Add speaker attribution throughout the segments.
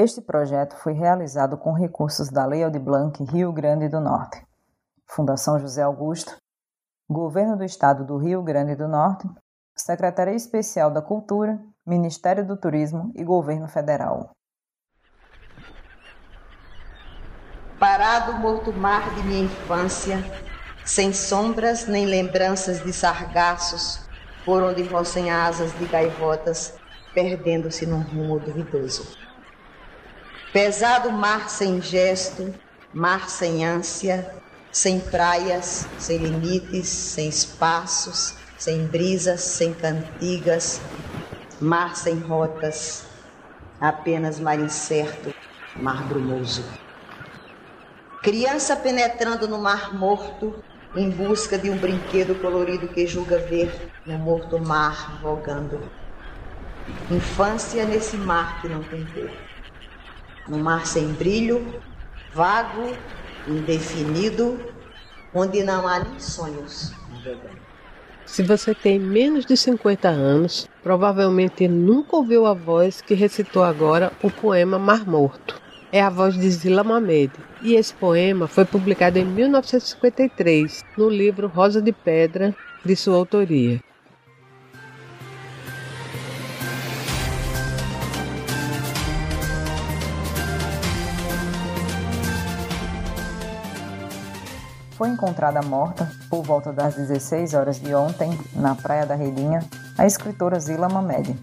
Speaker 1: Este projeto foi realizado com recursos da Lei Aldir Blanc Rio Grande do Norte, Fundação José Augusto, Governo do Estado do Rio Grande do Norte, Secretaria Especial da Cultura, Ministério do Turismo e Governo Federal.
Speaker 2: Parado morto mar de minha infância, sem sombras nem lembranças de sargaços, por onde roçem asas de gaivotas, perdendo-se num rumo duvidoso. Pesado mar sem gesto, mar sem ânsia, sem praias, sem limites, sem espaços, sem brisas, sem cantigas, mar sem rotas, apenas mar incerto, mar brumoso. Criança penetrando no mar morto, em busca de um brinquedo colorido que julga ver no morto mar vogando. Infância nesse mar que não tem cor. No mar sem brilho, vago, indefinido, onde não há nem sonhos.
Speaker 3: Se você tem menos de 50 anos, provavelmente nunca ouviu a voz que recitou agora o poema Mar Morto. É a voz de Zila Mamed, e esse poema foi publicado em 1953 no livro Rosa de Pedra, de sua autoria.
Speaker 1: Foi encontrada morta, por volta das 16 horas de ontem, na Praia da Redinha, a escritora Zila Mamed,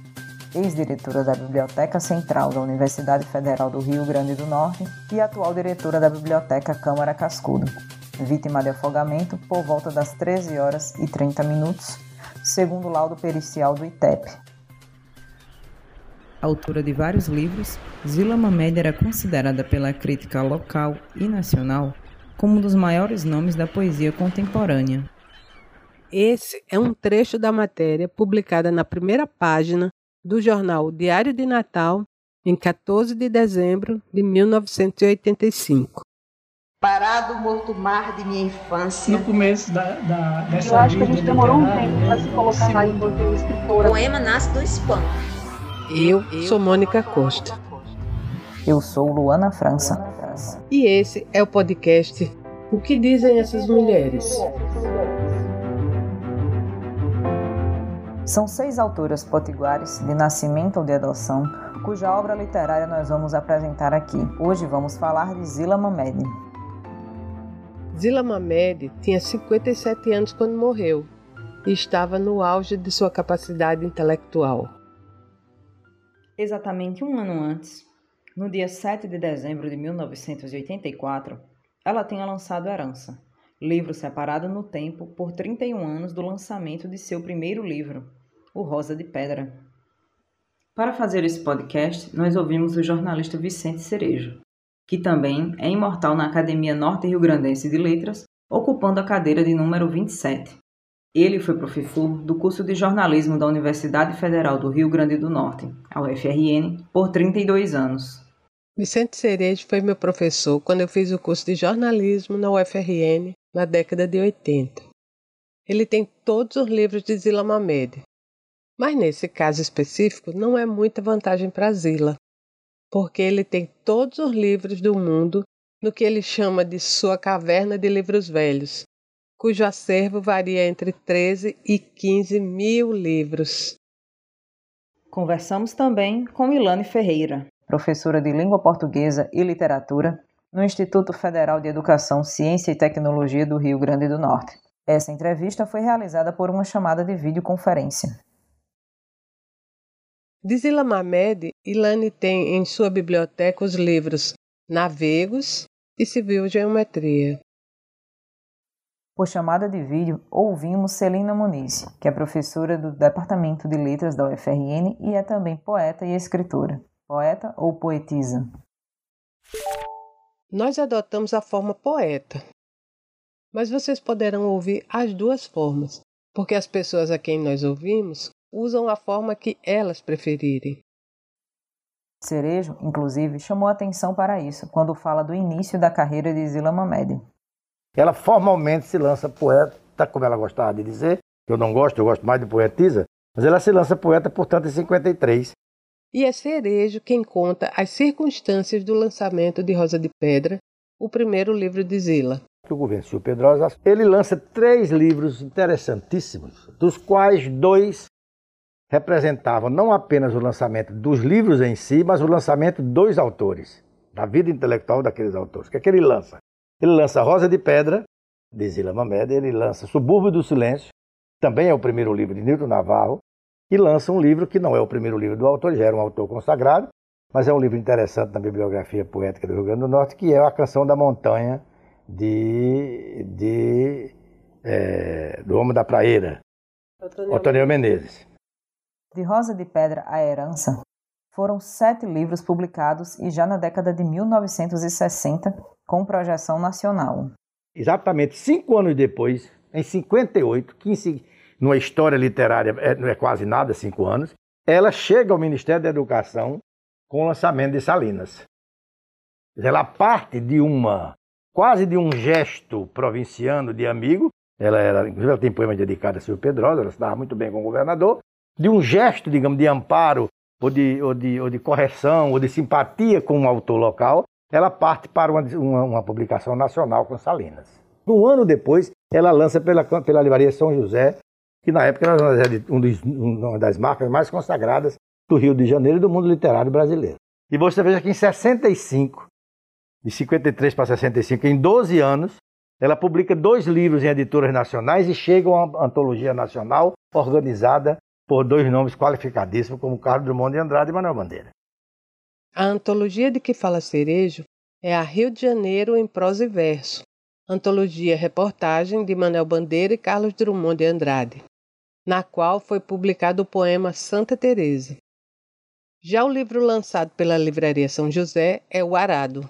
Speaker 1: ex-diretora da Biblioteca Central da Universidade Federal do Rio Grande do Norte e atual diretora da Biblioteca Câmara Cascudo, vítima de afogamento por volta das 13 horas e 30 minutos, segundo o laudo pericial do ITEP. Autora de vários livros, Zila Mamed era considerada pela crítica local e nacional como um dos maiores nomes da poesia contemporânea.
Speaker 3: Esse é um trecho da matéria publicada na primeira página do jornal Diário de Natal, em 14 de dezembro de 1985.
Speaker 2: Parado morto mar de minha infância.
Speaker 4: No começo da, da, dessa
Speaker 5: Eu acho que a gente demorou um tempo para se colocar lá enquanto escritora.
Speaker 6: O poema nasce do espanto.
Speaker 3: Eu sou Mônica Costa.
Speaker 1: Eu sou Luana França.
Speaker 3: E esse é o podcast O que dizem essas mulheres?
Speaker 1: São seis autoras potiguares, de nascimento ou de adoção, cuja obra literária nós vamos apresentar aqui. Hoje vamos falar de Zila Mamed.
Speaker 3: Zila Mamed tinha 57 anos quando morreu e estava no auge de sua capacidade intelectual.
Speaker 1: Exatamente um ano antes, no dia 7 de dezembro de 1984, ela tinha lançado Herança, livro separado no tempo por 31 anos do lançamento de seu primeiro livro, O Rosa de Pedra. Para fazer esse podcast, nós ouvimos o jornalista Vicente Cerejo, que também é imortal na Academia Norte Rio Grandense de Letras, ocupando a cadeira de número 27. Ele foi professor do curso de jornalismo da Universidade Federal do Rio Grande do Norte, a UFRN, por 32 anos.
Speaker 3: Vicente Cerejo foi meu professor quando eu fiz o curso de jornalismo na UFRN na década de 80. Ele tem todos os livros de Zila Mamed, mas nesse caso específico não é muita vantagem para Zila, porque ele tem todos os livros do mundo no que ele chama de sua caverna de livros velhos, cujo acervo varia entre 13 e 15 mil livros.
Speaker 1: Conversamos também com Ilane Ferreira, professora de Língua Portuguesa e Literatura no Instituto Federal de Educação, Ciência e Tecnologia do Rio Grande do Norte. Essa entrevista foi realizada por uma chamada de videoconferência.
Speaker 3: De Zila Mamed, Ilane tem em sua biblioteca os livros Navegos e Civil Geometria.
Speaker 1: Por chamada de vídeo, ouvimos Celina Muniz, que é professora do Departamento de Letras da UFRN e é também poeta e escritora poeta ou poetisa?
Speaker 3: Nós adotamos a forma poeta, mas vocês poderão ouvir as duas formas, porque as pessoas a quem nós ouvimos usam a forma que elas preferirem.
Speaker 1: Cerejo, inclusive, chamou atenção para isso quando fala do início da carreira de Zila Mamed.
Speaker 7: Ela formalmente se lança poeta, como ela gostava de dizer, eu não gosto, eu gosto mais de poetisa, mas ela se lança poeta, portanto, em 53,
Speaker 3: E é Cerejo quem conta as circunstâncias do lançamento de Rosa de Pedra, o primeiro livro de Zila.
Speaker 7: O governo Silvio Pedrosa, ele lança três livros interessantíssimos, dos quais dois representavam não apenas o lançamento dos livros em si, mas o lançamento dos autores, da vida intelectual daqueles autores. O que é que ele lança? Ele lança Rosa de Pedra, de Zila Mamed, ele lança Subúrbio do Silêncio, também é o primeiro livro de Nilton Navarro, e lança um livro que não é o primeiro livro do autor, já era um autor consagrado, mas é um livro interessante na bibliografia poética do Rio Grande do Norte, que é A Canção da Montanha, de, de é, do Homem da Praeira, Otoniel Menezes.
Speaker 1: De Rosa de Pedra à Herança, foram sete livros publicados e já na década de 1960, com projeção nacional.
Speaker 7: Exatamente cinco anos depois, em 58, que numa história literária é, não é quase nada, cinco anos, ela chega ao Ministério da Educação com o lançamento de Salinas. Ela parte de uma, quase de um gesto provinciano de amigo, ela era, inclusive ela tem poema dedicado a Silvio Pedrosa, ela se dava muito bem com o governador, de um gesto, digamos, de amparo, ou de, ou de, ou de correção, ou de simpatia com um autor local, ela parte para uma, uma, uma publicação nacional com Salinas. Um ano depois, ela lança pela, pela livraria São José que na época era um uma das marcas mais consagradas do Rio de Janeiro e do mundo literário brasileiro. E você veja que em 65, de 53 para 65, em 12 anos, ela publica dois livros em editoras nacionais e chega a uma antologia nacional organizada por dois nomes qualificadíssimos, como Carlos Drummond de Andrade e Manuel Bandeira.
Speaker 3: A antologia de que fala Cerejo é a Rio de Janeiro em prosa e verso, antologia reportagem de Manuel Bandeira e Carlos Drummond de Andrade na qual foi publicado o poema Santa Teresa. Já o livro lançado pela Livraria São José é O Arado.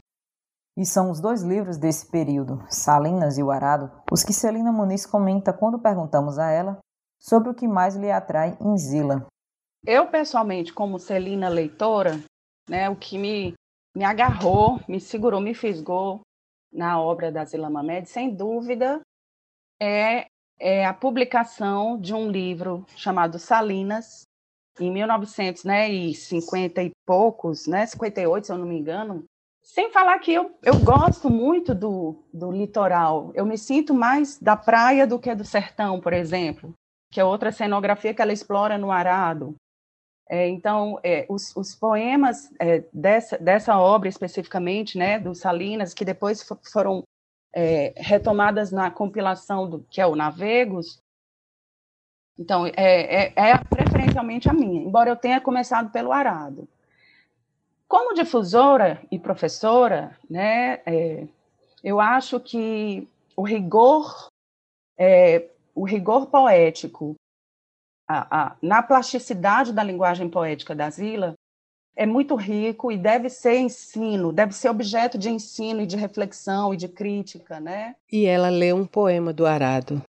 Speaker 1: E são os dois livros desse período, Salinas e O Arado, os que Celina Muniz comenta quando perguntamos a ela sobre o que mais lhe atrai em Zila.
Speaker 5: Eu, pessoalmente, como Celina leitora, né, o que me, me agarrou, me segurou, me fisgou na obra da Zila Mamed, sem dúvida, é é a publicação de um livro chamado Salinas, em 1950 né, e poucos, né, 58, se eu não me engano. Sem falar que eu, eu gosto muito do, do litoral, eu me sinto mais da praia do que do sertão, por exemplo, que é outra cenografia que ela explora no Arado. É, então, é, os, os, poemas é, dessa, dessa obra especificamente, né, do Salinas, que depois foram é, retomadas na compilação do que é o Navegos. Então, é, é, é preferencialmente a minha, embora eu tenha começado pelo Arado. Como difusora e professora, né, é, eu acho que o rigor, é, o rigor poético, a, a, na plasticidade da linguagem poética da Zila, é muito rico e deve ser ensino, deve ser objeto de ensino e de reflexão e de crítica, né?
Speaker 3: E ela lê um poema do Arado.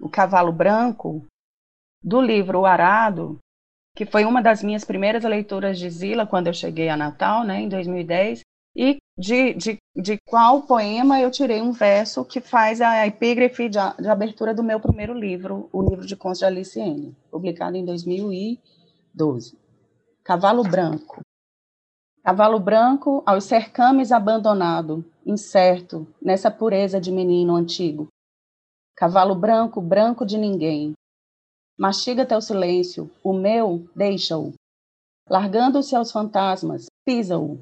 Speaker 5: O Cavalo Branco, do livro O Arado, que foi uma das minhas primeiras leituras de Zila quando eu cheguei a Natal, né, em 2010, e de, de, de qual poema eu tirei um verso que faz a epígrafe de, de abertura do meu primeiro livro, o livro de contos de Alice N., publicado em 2012. Cavalo branco. Cavalo branco aos cercames abandonado, incerto, nessa pureza de menino antigo. Cavalo branco, branco de ninguém. Mastiga teu silêncio, o meu, deixa-o. Largando-se aos fantasmas, pisa-o.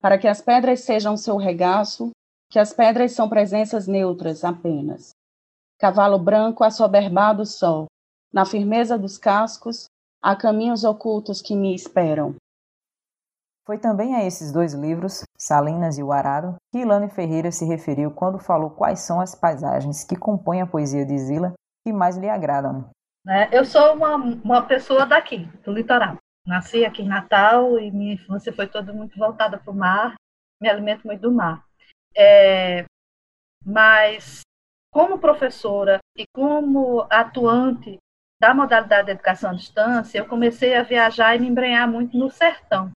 Speaker 5: Para que as pedras sejam seu regaço, que as pedras são presenças neutras apenas. Cavalo branco assoberbado só, na firmeza dos cascos, Há caminhos ocultos que me esperam.
Speaker 1: Foi também a esses dois livros, Salinas e o Arado, que Ilane Ferreira se referiu quando falou quais são as paisagens que compõem a poesia de Zila que mais lhe agradam.
Speaker 6: Né, eu sou uma, uma pessoa daqui, do litoral. Nasci aqui em Natal e minha infância foi toda muito voltada para o mar, me alimento muito do mar. É, mas, como professora e como atuante da modalidade de educação à distância, eu comecei a viajar e me embrenhar muito no sertão.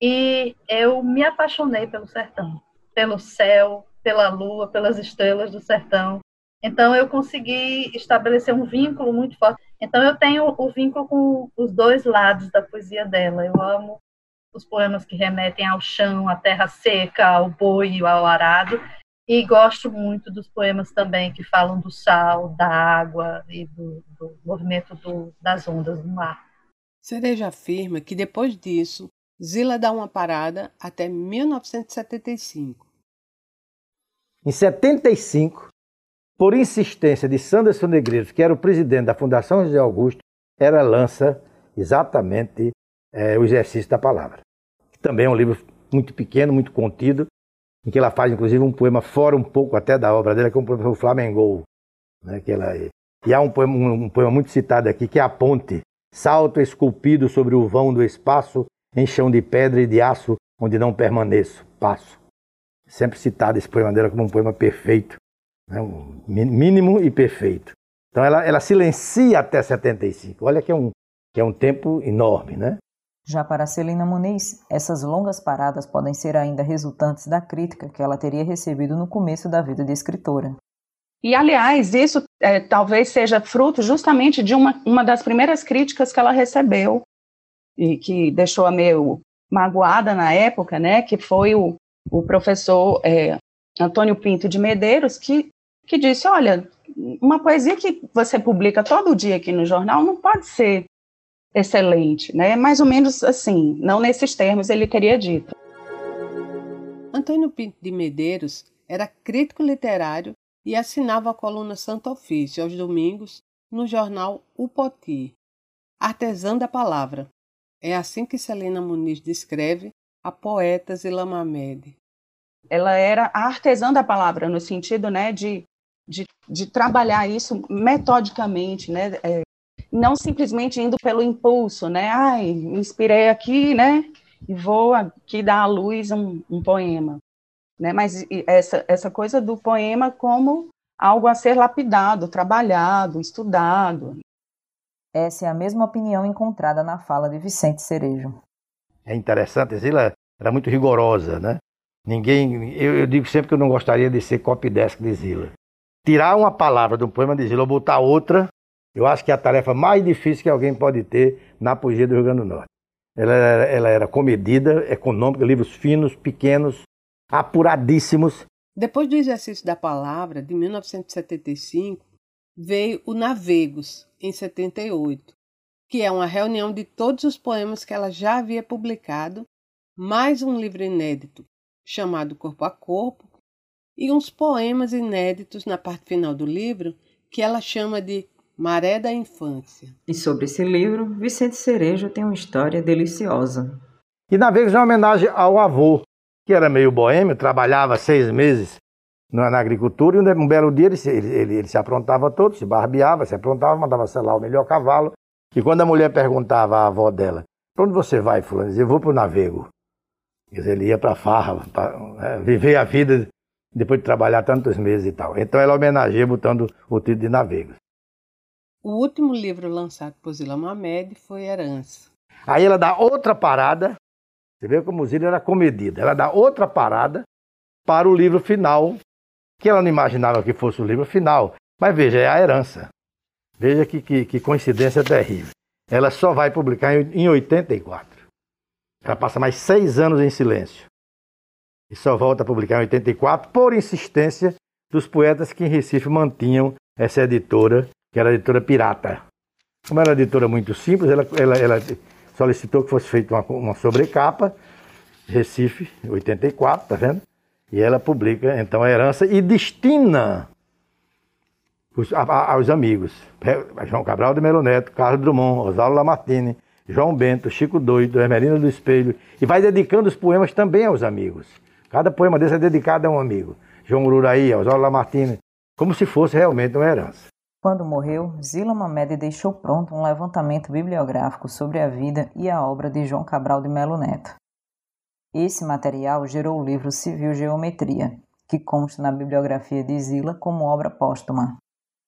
Speaker 6: E eu me apaixonei pelo sertão, pelo céu, pela lua, pelas estrelas do sertão. Então eu consegui estabelecer um vínculo muito forte. Então eu tenho o vínculo com os dois lados da poesia dela. Eu amo os poemas que remetem ao chão, à terra seca, ao boi, ao arado, e gosto muito dos poemas também que falam do sal, da água e do, do movimento do, das ondas do mar.
Speaker 3: Cereja afirma que depois disso, Zila dá uma parada até 1975.
Speaker 7: Em 75, por insistência de Sanderson Negreiros, que era o presidente da Fundação José Augusto, ela lança exatamente é, o exercício da palavra. Também é um livro muito pequeno, muito contido, em que ela faz inclusive um poema fora um pouco até da obra dela, que é um poema Flamengo. Né, que ela, e há um poema, um poema muito citado aqui, que é A Ponte, salto esculpido sobre o vão do espaço, em chão de pedra e de aço, onde não permaneço, passo. Sempre citado esse poema dela como um poema perfeito, né, um mínimo e perfeito. Então ela, ela silencia até 75. Olha que é um, que é um tempo enorme, né?
Speaker 1: Já para Celina Muniz, essas longas paradas podem ser ainda resultantes da crítica que ela teria recebido no começo da vida de escritora.
Speaker 5: E, aliás, isso é, talvez seja fruto justamente de uma, uma das primeiras críticas que ela recebeu e que deixou-a meio magoada na época, né, que foi o, o professor é, Antônio Pinto de Medeiros, que, que disse, olha, uma poesia que você publica todo dia aqui no jornal não pode ser excelente, né? Mais ou menos assim, não nesses termos ele teria dito.
Speaker 3: Antônio Pinto de Medeiros era crítico literário e assinava a coluna Santo Ofício aos domingos no jornal O Poti, artesã da palavra. É assim que Celina Muniz descreve a poeta Zila Mamed.
Speaker 5: Ela era a artesã da palavra, no sentido né, de, de, de trabalhar isso metodicamente, né, é, não simplesmente indo pelo impulso, né? Ai, me inspirei aqui, né? E vou aqui dar à luz um, um poema, né? Mas essa, essa coisa do poema como algo a ser lapidado, trabalhado, estudado.
Speaker 1: Essa é a mesma opinião encontrada na fala de Vicente Cerejo.
Speaker 7: É interessante, Zila era muito rigorosa, né? Ninguém, eu, eu, digo sempre que eu não gostaria de ser copydesk de Zila. Tirar uma palavra do poema de Zila ou botar outra, eu acho que é a tarefa mais difícil que alguém pode ter na poesia do Rio Grande do Norte. Ela era, ela era comedida, econômica, livros finos, pequenos, apuradíssimos.
Speaker 3: Depois do exercício da palavra, de 1975, veio o Navegos, em 78, que é uma reunião de todos os poemas que ela já havia publicado, mais um livro inédito chamado Corpo a Corpo, e uns poemas inéditos na parte final do livro que ela chama de Maré da Infância.
Speaker 1: E sobre esse livro, Vicente Cerejo tem uma história deliciosa.
Speaker 7: E na vez é uma homenagem ao avô, que era meio boêmio, trabalhava seis meses na, agricultura, e um belo dia ele, ele, ele, ele, se aprontava todo, se barbeava, se aprontava, mandava selar o melhor cavalo. E quando a mulher perguntava à avó dela, para onde você vai, fulano? Dizia, eu vou para o navego. Ele ia para a farra, para é, viver a vida depois de trabalhar tantos meses e tal. Então ela homenageia botando o título de navego.
Speaker 3: O último livro lançado por Zila Mamed foi Herança.
Speaker 7: Aí ela dá outra parada, você vê como Zila era comedida, ela dá outra parada para o livro final, que ela não imaginava que fosse o livro final. Mas veja, é a herança. Veja que, que, que coincidência terrível. Ela só vai publicar em, em 84. Ela passa mais seis anos em silêncio. E só volta a publicar em 84 por insistência dos poetas que em Recife mantinham essa editora que era editora Pirata. Como era editora muito simples, ela, ela, ela solicitou que fosse feita uma, uma sobrecapa, Recife, 84, tá vendo? E ela publica então a herança e destina os, a, a, aos amigos. João Cabral de Melo Neto, Carlos Drummond, Oswaldo Lamartine, João Bento, Chico Doido, Emerina do Espelho, e vai dedicando os poemas também aos amigos. Cada poema desse é dedicado a um amigo. João Ururaí, Oswaldo Lamartine, como se fosse realmente uma herança.
Speaker 1: Quando morreu, Zila Mamed deixou pronto um levantamento bibliográfico sobre a vida e a obra de João Cabral de Melo Neto. Esse material gerou o livro Civil Geometria, que consta na bibliografia de Zila como obra póstuma.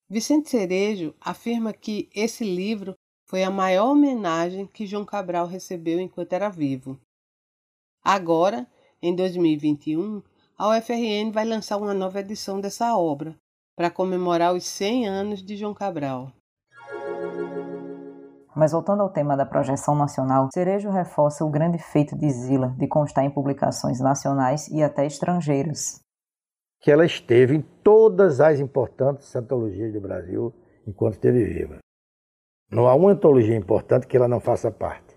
Speaker 3: Vicente Cerejo afirma que esse livro foi a maior homenagem que João Cabral recebeu enquanto era vivo. Agora, em 2021, a UFRN vai lançar uma nova edição dessa obra, para comemorar os 100 anos de João Cabral.
Speaker 1: Mas voltando ao tema da projeção nacional, Cerejo reforça o grande feito de Zila de constar em publicações nacionais e até estrangeiras.
Speaker 7: Que ela esteve em todas as importantes antologias do Brasil enquanto esteve viva. Não há uma antologia importante que ela não faça parte.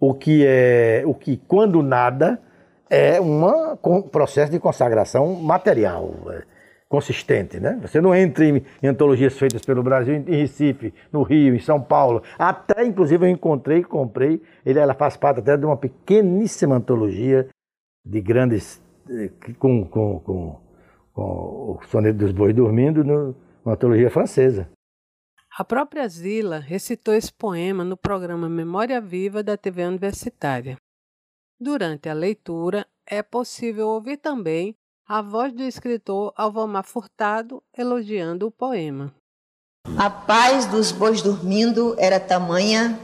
Speaker 7: O que é, o que quando nada é um processo de consagração material, é, consistente, né? Você não entra em, em, antologias feitas pelo Brasil, em Recife, no Rio, em São Paulo. Até, inclusive, eu encontrei, comprei. Ele, ela faz parte até de uma pequeníssima antologia de grandes eh, com, com, com, com o soneto dos bois dormindo, no, uma antologia francesa.
Speaker 3: A própria Zila recitou esse poema no programa Memória Viva da TV Universitária. Durante a leitura, é possível ouvir também a voz do escritor Alvomar Furtado elogiando o poema.
Speaker 2: A paz dos bois dormindo era tamanha,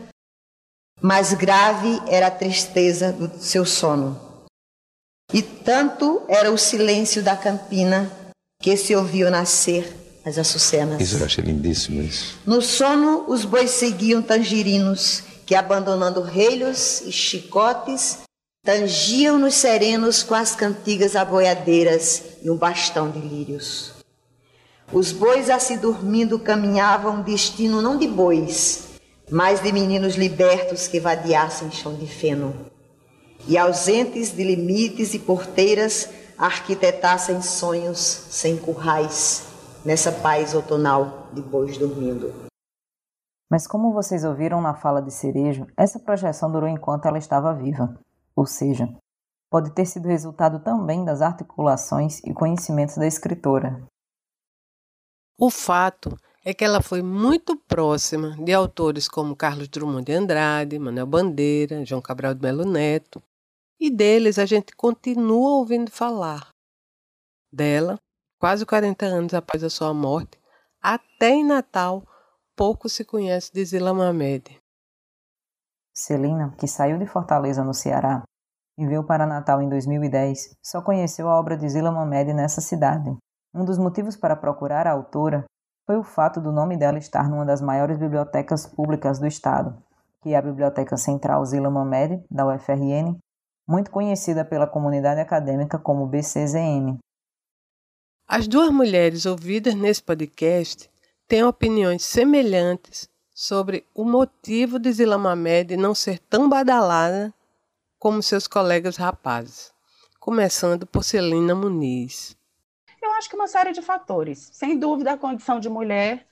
Speaker 2: mais grave era a tristeza do seu sono. E tanto era o silêncio da campina que se ouviu nascer as açucenas.
Speaker 8: Isso eu achei lindíssimo isso.
Speaker 2: No sono, os bois seguiam tangerinos, que abandonando relhos e chicotes, tangiam nos serenos com as cantigas aboiadeiras e um bastão de lírios. Os bois assim dormindo caminhavam destino não de bois, mas de meninos libertos que vadiassem chão de feno. E ausentes de limites e porteiras, arquitetassem sonhos sem currais nessa paz outonal de bois dormindo.
Speaker 1: Mas como vocês ouviram na fala de Cerejo, essa projeção durou enquanto ela estava viva, ou seja, pode ter sido resultado também das articulações e conhecimentos da escritora.
Speaker 3: O fato é que ela foi muito próxima de autores como Carlos Drummond de Andrade, Manuel Bandeira, João Cabral de Melo Neto, e deles a gente continua ouvindo falar. Dela, quase 40 anos após a sua morte, até em Natal, pouco se conhece de Zila Mamed.
Speaker 1: Celina, que saiu de Fortaleza, no Ceará, e veio para Natal em 2010, só conheceu a obra de Zila Mamed nessa cidade. Um dos motivos para procurar a autora foi o fato do nome dela estar numa das maiores bibliotecas públicas do estado, que é a Biblioteca Central Zila Mamed, da UFRN, muito conhecida pela comunidade acadêmica como BCZM,
Speaker 3: as duas mulheres ouvidas nesse podcast têm opiniões semelhantes sobre o motivo de Zilamamed não ser tão badalada como seus colegas rapazes, começando por Celina Muniz.
Speaker 5: Eu acho que uma série de fatores. Sem dúvida, a condição de mulher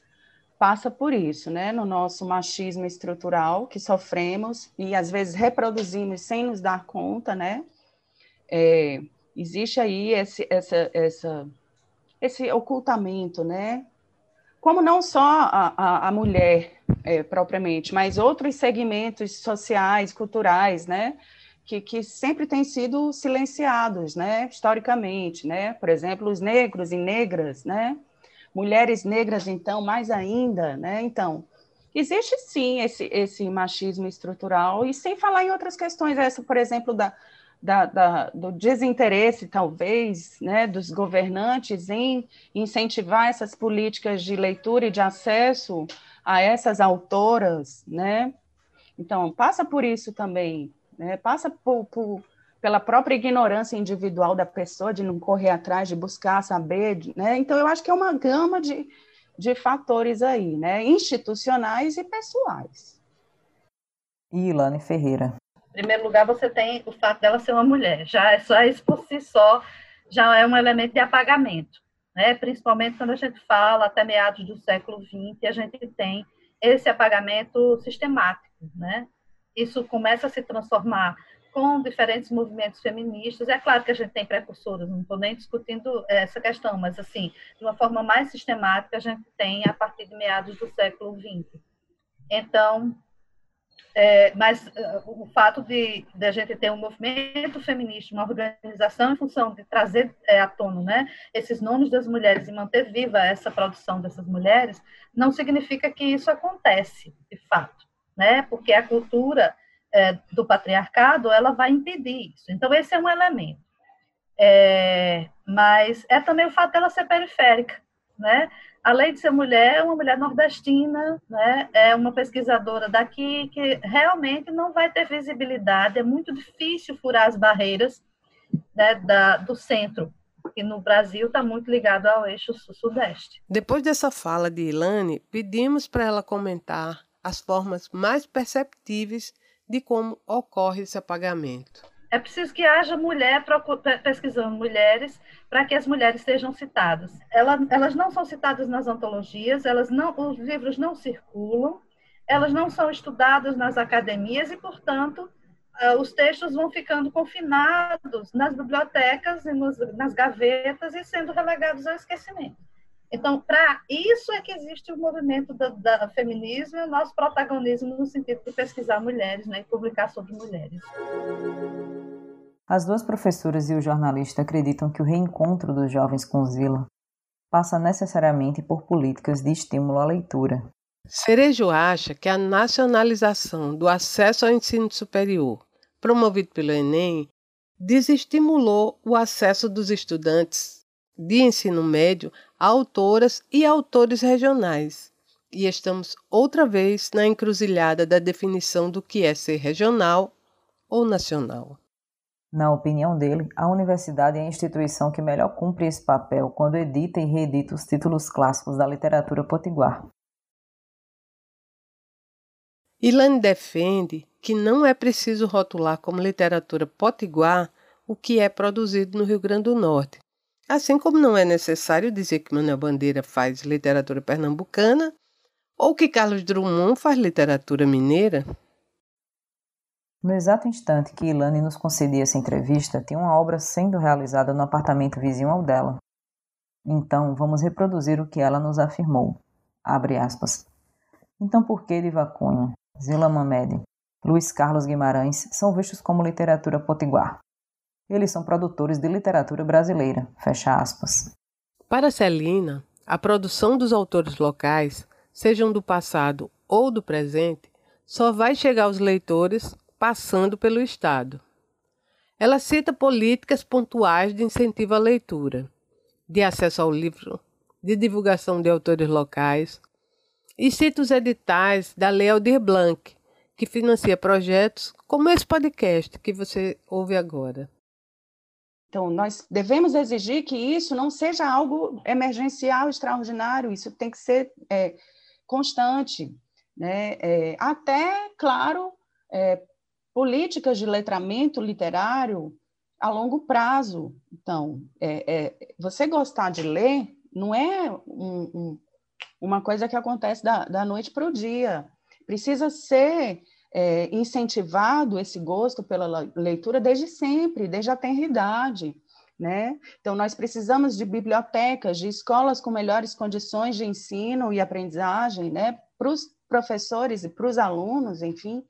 Speaker 5: passa por isso, né? No nosso machismo estrutural que sofremos e às vezes reproduzimos sem nos dar conta, né? É, existe aí esse, essa, essa esse ocultamento, né? Como não só a, a, a mulher é, propriamente, mas outros segmentos sociais, culturais, né? Que, que sempre têm sido silenciados, né? Historicamente, né? Por exemplo, os negros e negras, né? Mulheres negras, então, mais ainda, né? Então, existe sim esse, esse machismo estrutural, e sem falar em outras questões, essa, por exemplo, da, da, da, do desinteresse, talvez, né, dos governantes em incentivar essas políticas de leitura e de acesso a essas autoras, né? Então, passa por isso também, né? passa por, por, pela própria ignorância individual da pessoa, de não correr atrás, de buscar saber, né? Então, eu acho que é uma gama de, de fatores aí, né? Institucionais e pessoais.
Speaker 1: Ilane Ferreira
Speaker 6: primeiro lugar, você tem o fato dela ser uma mulher. Já é só isso por si só já é um elemento de apagamento, né? Principalmente quando a gente fala até meados do século XX, a gente tem esse apagamento sistemático, né? Isso começa a se transformar com diferentes movimentos feministas. É claro que a gente tem precursoras, não estou nem discutindo essa questão, mas assim, de uma forma mais sistemática, a gente tem a partir de meados do século XX. Então, é, mas uh, o fato de, de, a gente ter um movimento feminista, uma organização em função de trazer é, à tona né, esses nomes das mulheres e manter viva essa produção dessas mulheres, não significa que isso acontece, de fato, né? porque a cultura é, do patriarcado ela vai impedir isso. Então, esse é um elemento. É, mas é também o fato dela ser periférica. Né? Além de ser mulher, é uma mulher nordestina, né? é uma pesquisadora daqui que realmente não vai ter visibilidade, é muito difícil furar as barreiras né, da, do centro, que no Brasil está muito ligado ao eixo sudeste.
Speaker 3: Depois dessa fala de Ilane, pedimos para ela comentar as formas mais perceptíveis de como ocorre esse apagamento.
Speaker 6: É preciso que haja mulher pesquisando mulheres para que as mulheres sejam citadas. Elas, não são citadas nas antologias, elas não, os livros não circulam, elas não são estudadas nas academias e, portanto, uh, os textos vão ficando confinados nas bibliotecas e nas gavetas e sendo relegados ao esquecimento. Então, para isso é que existe o movimento do, do feminismo e o nosso protagonismo no sentido de pesquisar mulheres né, e publicar sobre mulheres.
Speaker 1: As duas professoras e o jornalista acreditam que o reencontro dos jovens com Zila passa necessariamente por políticas de estímulo à leitura.
Speaker 3: Cerejo acha que a nacionalização do acesso ao ensino superior, promovido pelo Enem, desestimulou o acesso dos estudantes de ensino médio a autoras e autores regionais. E estamos outra vez na encruzilhada da definição do que é ser regional ou nacional.
Speaker 1: Na opinião dele, a universidade é a instituição que melhor cumpre esse papel quando edita e reedita os títulos clássicos da literatura potiguar.
Speaker 3: Ilane defende que não é preciso rotular como literatura potiguar o que é produzido no Rio Grande do Norte, assim como não é necessário dizer que Manuel Bandeira faz literatura pernambucana ou que Carlos Drummond faz literatura mineira.
Speaker 1: No exato instante que Ilane nos concedia essa entrevista, tinha uma obra sendo realizada no apartamento vizinho ao dela. Então, vamos reproduzir o que ela nos afirmou. Abre aspas. Então, por que Diva Cunha, Zila Mamed, Luiz Carlos Guimarães são vistos como literatura potiguar? Eles são produtores de literatura brasileira. Fecha aspas.
Speaker 3: Para Celina, a produção dos autores locais, sejam do passado ou do presente, só vai chegar aos leitores passando pelo Estado. Ela cita políticas pontuais de incentivo à leitura, de acesso ao livro, de divulgação de autores locais, e cita os editais da Lei Aldir Blanc, que financia projetos como esse podcast que você ouve agora.
Speaker 5: Então, nós devemos exigir que isso não seja algo emergencial, extraordinário, isso tem que ser é, constante. Né? É, até, claro, é, políticas de letramento literário a longo prazo. Então, é, é, você gostar de ler não é um, um, uma coisa que acontece da, da noite para o dia. Precisa ser é, incentivado esse gosto pela leitura desde sempre, desde a tenridade. Né? Então, nós precisamos de bibliotecas, de escolas com melhores condições de ensino e aprendizagem né? para os professores e para os alunos, enfim.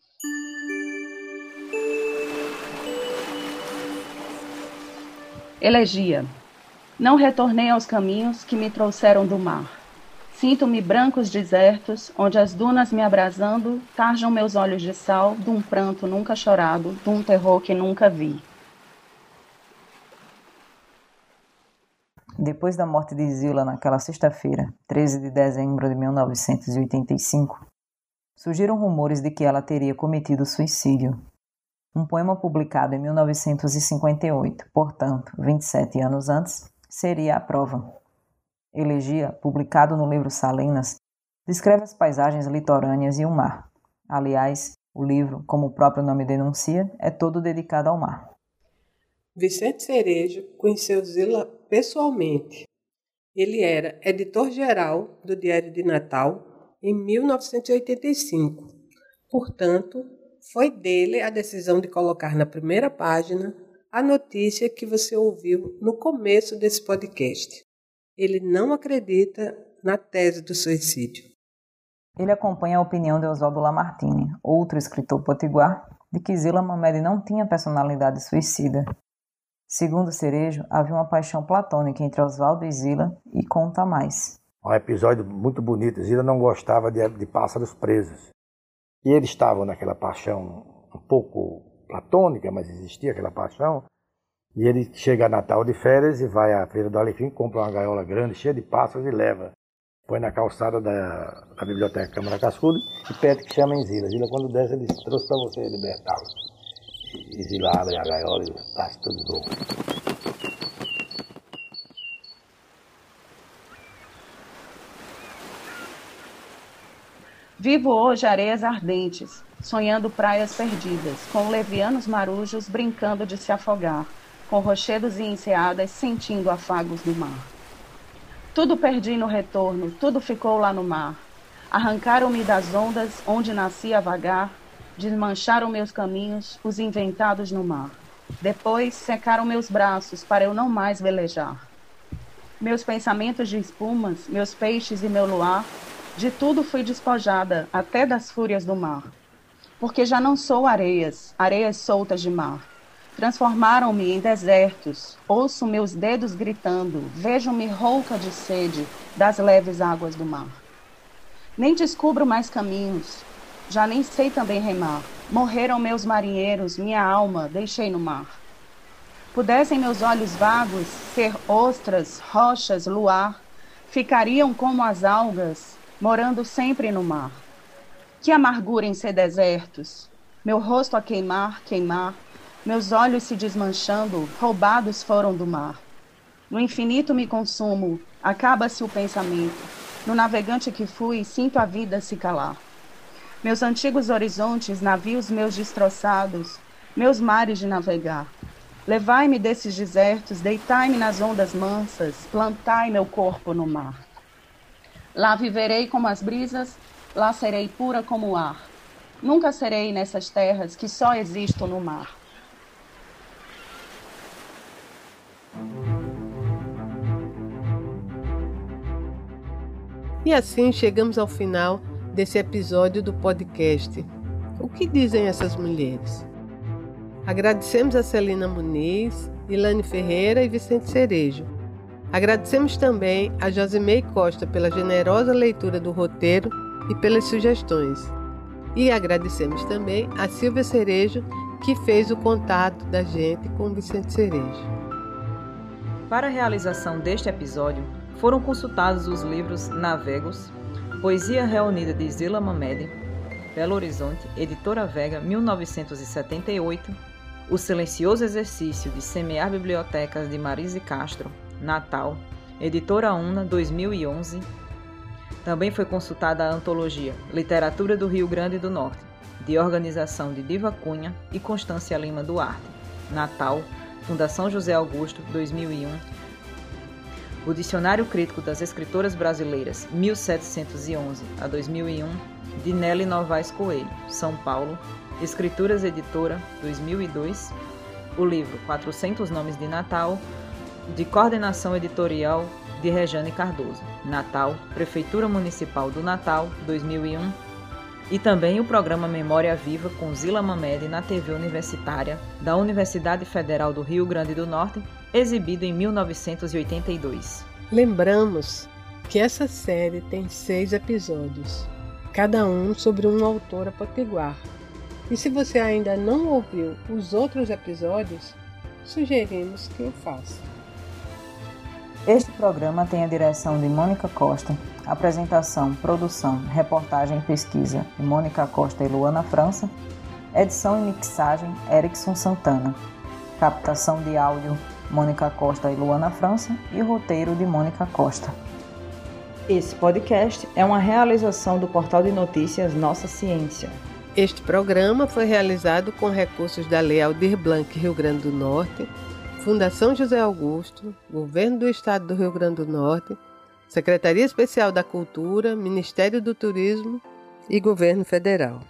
Speaker 5: Elegia. Não retornei aos caminhos que me trouxeram do mar. Sinto-me brancos desertos, onde as dunas me abrasando tarjam meus olhos de sal de um pranto nunca chorado, de um terror que nunca vi.
Speaker 1: Depois da morte de Zila naquela sexta-feira, 13 de dezembro de 1985, surgiram rumores de que ela teria cometido suicídio um poema publicado em 1958, portanto, 27 anos antes, seria a prova. Elegia, publicado no livro Salinas, descreve as paisagens litorâneas e o mar. Aliás, o livro, como o próprio nome denuncia, é todo dedicado ao mar.
Speaker 3: Vicente Cerejo conheceu Zila pessoalmente. Ele era editor-geral do Diário de Natal em 1985. Portanto, foi dele a decisão de colocar na primeira página a notícia que você ouviu no começo desse podcast. Ele não acredita na tese do suicídio.
Speaker 1: Ele acompanha a opinião de Oswaldo Lamartine, outro escritor potiguar, de que Zila Mamede não tinha personalidade suicida. Segundo Cerejo, havia uma paixão platônica entre Oswaldo e Zila e conta mais.
Speaker 7: Um episódio muito bonito. Zila não gostava de, de pássaros presos. E eles estavam naquela paixão um pouco platônica, mas existia aquela paixão. E ele chega a Natal de férias e vai à Feira do Alecrim, compra uma gaiola grande, cheia de pássaros e leva Foi na calçada da, da Biblioteca Câmara Cascudo e perto que chama em Zila. Zila, quando desce, ele trouxe para você libertá-lo. E Zila abre a gaiola e passa tudo novo.
Speaker 5: Vivo hoje areias ardentes, sonhando praias perdidas, com levianos marujos brincando de se afogar, com rochedos e enseadas sentindo afagos do mar. Tudo perdi no retorno, tudo ficou lá no mar. Arrancaram-me das ondas onde nasci a vagar, desmancharam meus caminhos, os inventados no mar. Depois secaram meus braços para eu não mais velejar. Meus pensamentos de espumas, meus peixes e meu luar, de tudo fui despojada, até das fúrias do mar. Porque já não sou areias, areias soltas de mar. Transformaram-me em desertos. Ouço meus dedos gritando. Vejo-me rouca de sede das leves águas do mar. Nem descubro mais caminhos. Já nem sei também remar. Morreram meus marinheiros, minha alma deixei no mar. Pudessem meus olhos vagos ser ostras, rochas, luar, ficariam como as algas, morando sempre no mar. Que amargura em ser desertos, meu rosto a queimar, queimar, meus olhos se desmanchando, roubados foram do mar. No infinito me consumo, acaba-se o pensamento. No navegante que fui, sinto a vida se calar. Meus antigos horizontes, navios meus destroçados, meus mares de navegar. Levai-me desses desertos, deitai-me nas ondas mansas, plantai meu corpo no mar. Lá viverei como as brisas, lá serei pura como o ar. Nunca serei nessas terras que só existo no mar.
Speaker 3: E assim chegamos ao final desse episódio do podcast. O que dizem essas mulheres? Agradecemos a Celina Muniz, Ilane Ferreira e Vicente Cerejo. Agradecemos também a Josimei Costa pela generosa leitura do roteiro e pelas sugestões. E agradecemos também a Silvia Cerejo, que fez o contato da gente com Vicente Cerejo.
Speaker 1: Para a realização deste episódio, foram consultados os livros Navegos, Poesia Reunida de Zila Mamed, Belo Horizonte, Editora Vega, 1978, O Silencioso Exercício de Semear Bibliotecas de Marise Castro, Natal, Editora Una, 2011. Também foi consultada a antologia Literatura do Rio Grande do Norte, de organização de Diva Cunha e Constância Lima Duarte, Natal, Fundação José Augusto, 2001 o Dicionário Crítico das Escritoras Brasileiras, 1711 a 2001, de Nelly Novaes Coelho, São Paulo, Escrituras Editora, 2002, o livro 400 Nomes de Natal, de coordenação editorial de Rejane Cardoso, Natal, Prefeitura Municipal do Natal, 2001, e também o programa Memória Viva com Zila Mamed na TV Universitária da Universidade Federal do Rio Grande do Norte, exibido em 1982.
Speaker 3: Lembramos que essa série tem seis episódios, cada um sobre uma autora potiguar. E se você ainda não ouviu os outros episódios, sugerimos que o faça.
Speaker 1: Este programa tem a direção de Mônica Costa, apresentação, produção, reportagem e pesquisa de Mônica Costa e Luana França, edição e mixagem Erickson Santana, captação de áudio Mônica Costa e Luana França e roteiro de Mônica Costa. Esse podcast é uma realização do portal de notícias Nossa Ciência.
Speaker 3: Este programa foi realizado com recursos da Lei Aldir Blanc Rio Grande do Norte, Fundação José Augusto, Governo do Estado do Rio Grande do Norte, Secretaria Especial da Cultura, Ministério do Turismo e Governo Federal.